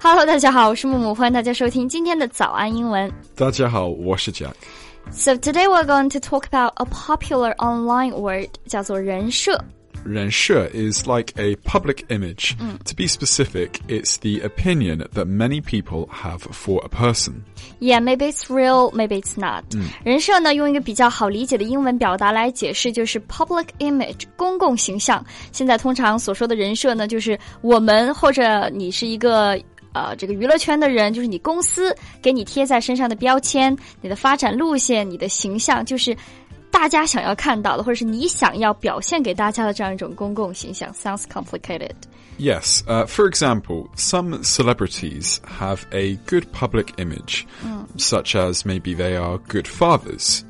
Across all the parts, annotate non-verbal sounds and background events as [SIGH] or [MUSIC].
Hello，大家好，我是木木，欢迎大家收听今天的早安英文。大家好，我是 Jack。 So today we're going to talk about a popular online word，叫做人设。人设 is like a public image. To be specific, it's the opinion that many people have for a person. Yeah, maybe it's real, maybe it's not. 人设呢，用一个比较好理解的英文表达来解释，就是 public image，公共形象。现在通常所说的人设呢，就是我们或者你是一个。 呃，这个娱乐圈的人就是你公司给你贴在身上的标签，你的发展路线，你的形象，就是大家想要看到的，或者是你想要表现给大家的这样一种公共形象。Sounds complicated. Yes, uh, for example, some celebrities have a good public image, such as maybe they are good fathers.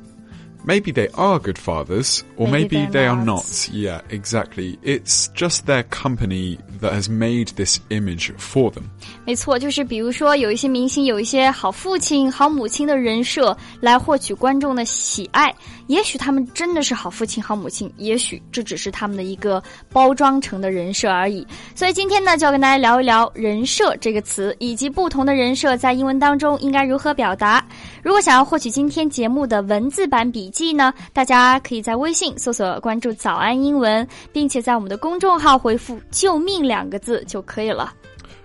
Maybe they are good fathers, or Maybe they are not. Yeah, exactly. It's just their company that has made this image for them. 没错，就是比如说有一些明星有一些好父亲、好母亲的人设来获取观众的喜爱，也许他们真的是好父亲、好母亲，也许这只是他们的一个包装成的人设而已。所以今天呢，就要跟大家聊一聊“人设”这个词，以及不同的人设在英文当中应该如何表达。如果想要获取今天节目的文字版笔记呢，大家可以在微信搜索关注“早安英文”，并且在我们的公众号回复“救命”两个字就可以了。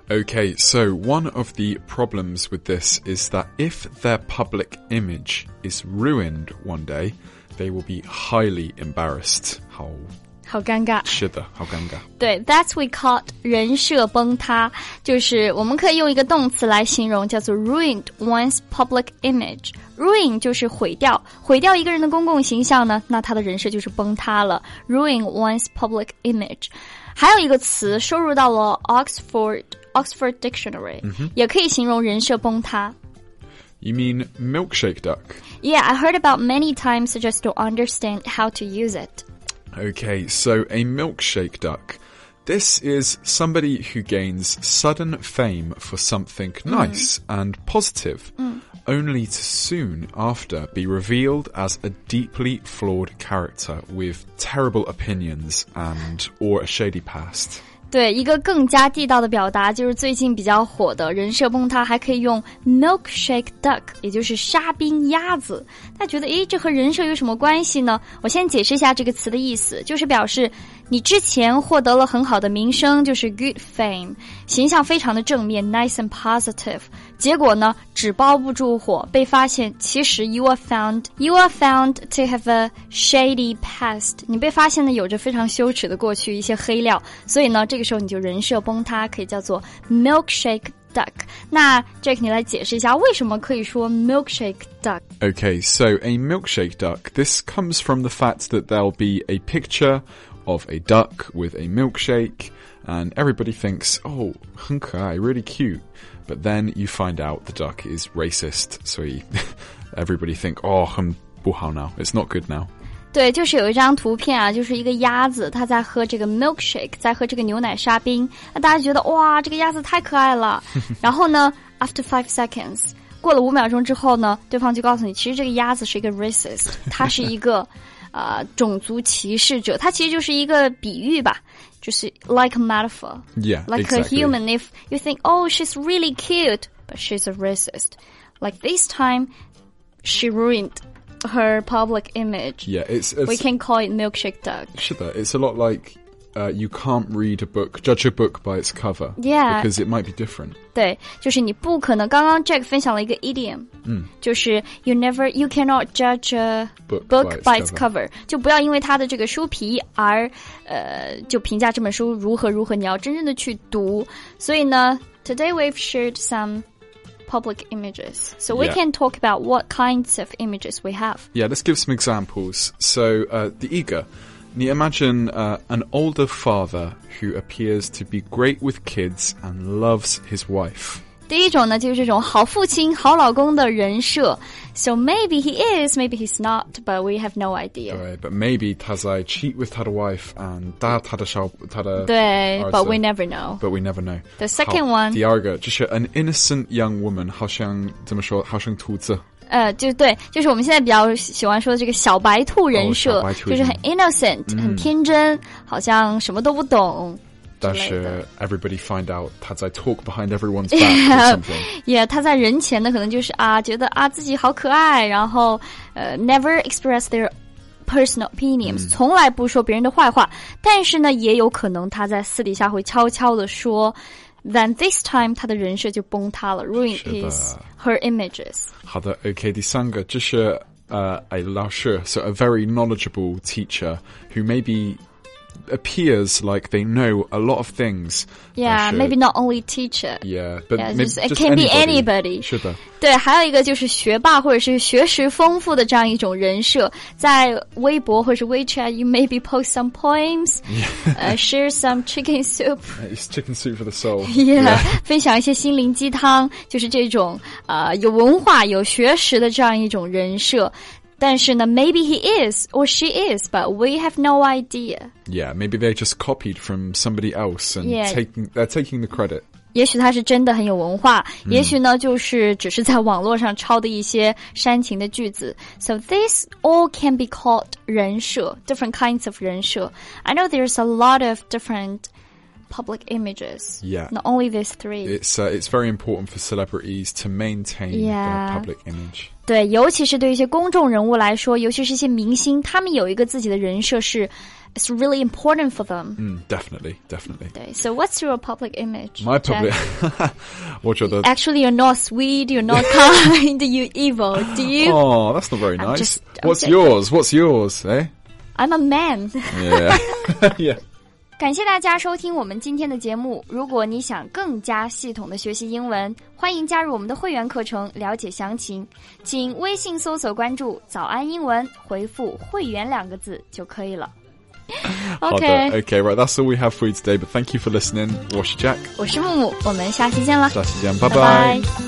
Okay, so one of the problems with this is that if their public image is ruined one day, they will be highly embarrassed. 好 好尴尬。是的，好尴尬。对，That's we call 人设崩塌，就是我们可以用一个动词来形容，叫做 ruined one's public image。ruin 就是毁掉，毁掉一个人的公共形象呢，那他的人设就是崩塌了。ruin one's public image。还有一个词收入到了 Oxford Oxford Dictionary，、也可以形容人设崩塌。 You mean milkshake duck? Yeah, I heard about many times just to understand how to use it. Okay, so a milkshake duck. This is somebody who gains sudden fame for something mm. nice and positive, mm. only to soon after be revealed as a deeply flawed character with terrible opinions and or a shady past. 对，一个更加地道的表达就是最近比较火的人设崩塌，还可以用 milkshake duck，也就是沙冰鸭子。他觉得，诶，这和人设有什么关系呢？我先解释一下这个词的意思，就是表示你之前获得了很好的名声，就是 good fame，形象非常的正面，nice and positive。结果呢，纸包不住火，被发现其实 you are found you are found to have a shady past，你被发现呢有着非常羞耻的过去，一些黑料，所以呢，这个时候你就人设崩塌，可以叫做 milkshake duck。那 Jack，你来解释一下为什么可以说 milkshake duck？ Okay, so a milkshake duck. This comes from the fact that there'll be a picture of a duck with a milkshake, and everybody thinks, oh, 很可爱, really cute. But then you find out the duck is racist, so you, [LAUGHS] everybody think, oh, 很不好 now. It's not good now. 对，就是有一张图片啊，就是一个鸭子，它在喝这个 milkshake，在喝这个牛奶沙冰。那大家觉得哇，这个鸭子太可爱了。然后呢，after five [LAUGHS] seconds，过了五秒钟之后呢，对方就告诉你，其实这个鸭子是一个 racist，它是一个 呃种族歧视者。它其实就是一个比喻吧，就是 like a metaphor。 Yeah, like a exactly. human. If you think, oh, she's really cute, but she's a racist. Like this time, she ruined her public image. Yeah, it's, it's, We can call it milkshake duck. 是的, it's a lot like uh, you can't read a book, judge a book by its cover. Yeah. Because it might be different. 对，就是你不可能。刚刚 Jack 分享了一个 idiom，嗯，就是 you never you cannot judge a Book book by by its its cover，就不要因为它的这个书皮而呃就评价这本书如何如何。你要真正的去读。所以呢，today we've shared some public images, so we Yeah. can talk about what kinds of images we have. Yeah, let's give some examples. So, uh, the eager. You imagine uh, an older father who appears to be great with kids and loves his wife. 第一种呢，就是这种好父亲、好老公的人设。So maybe he is, maybe he's not, but we have no idea. Right, but maybe Tazai cheat with Tada wife and da Tada shao Tada. 对 儿子 but we never know. But we never know. The second 好 one- 第二个就是 an innocent young woman, 好像怎么说？好像兔子。 呃，就对，就是我们现在比较喜欢说的这个小白兔人设，就是很 innocent，、很天真，好像什么都不懂。但是 everybody find out 他在 talk behind everyone's back or [LAUGHS] something. 也他在人前呢，可能就是啊，觉得啊自己好可爱，然后呃，never express their personal opinions，、从来不说别人的坏话。但是呢，也有可能他在私底下会悄悄的说 ，then this time 他的人设就崩塌了，ruin 是的 his her images。好的，OK，第三个就是呃，a 老师，so a very knowledgeable teacher who maybe appears like they know a lot of things. Yeah, 但是 maybe not only teacher. Yeah, but Yeah, maybe just- it just can be anybody. anybody. 是的。对，还有一个就是学霸或者是学识丰富的这样一种人设，在微博或者是 WeChat，you maybe post some poems，呃、s h a r e some chicken soup。 It's chicken [LAUGHS] soup for the soul. Yeah，分享一些心灵鸡汤，就是这种呃有文化、有学识的这样一种人设。 [LAUGHS] 但是呢，maybe he is or she is, but we have no idea. Yeah, maybe they just copied from somebody else and Yeah. taking they're taking the credit. 也许他是真的很有文化，也许呢就是只是在网络上抄的一些煽情的句子。So this all can be called 人设，different kinds of 人设。I know there's a lot of different public images. Yeah. Not only these three. It's uh, it's very important for celebrities to maintain Yeah. their public image. 对，尤其是对一些公众人物来说，尤其是一些明星，他们有一个自己的人设是，it's really important for them。 Mm, definitely, definitely. 对，So what's your public image? My Jack? public. 我觉[LAUGHS] 得 Actually, you're not sweet. You're not kind. [LAUGHS] you evil. Do you? Oh, that's not very I'm nice. just- I'm What's saying- yours? What's yours? Eh? I'm a man. Yeah. [LAUGHS] yeah. 感谢大家收听我们今天的节目。如果你想更加系统的学习英文，欢迎加入我们的会员课程，了解详情。请微信搜索关注“早安英文”，回复“会员”两个字就可以了。[LAUGHS] Okay. OK，okay, right. That's all we have for you today. But thank you for listening. 我是 Jack. 我是木木，我们下期见了，下期见，拜拜拜。拜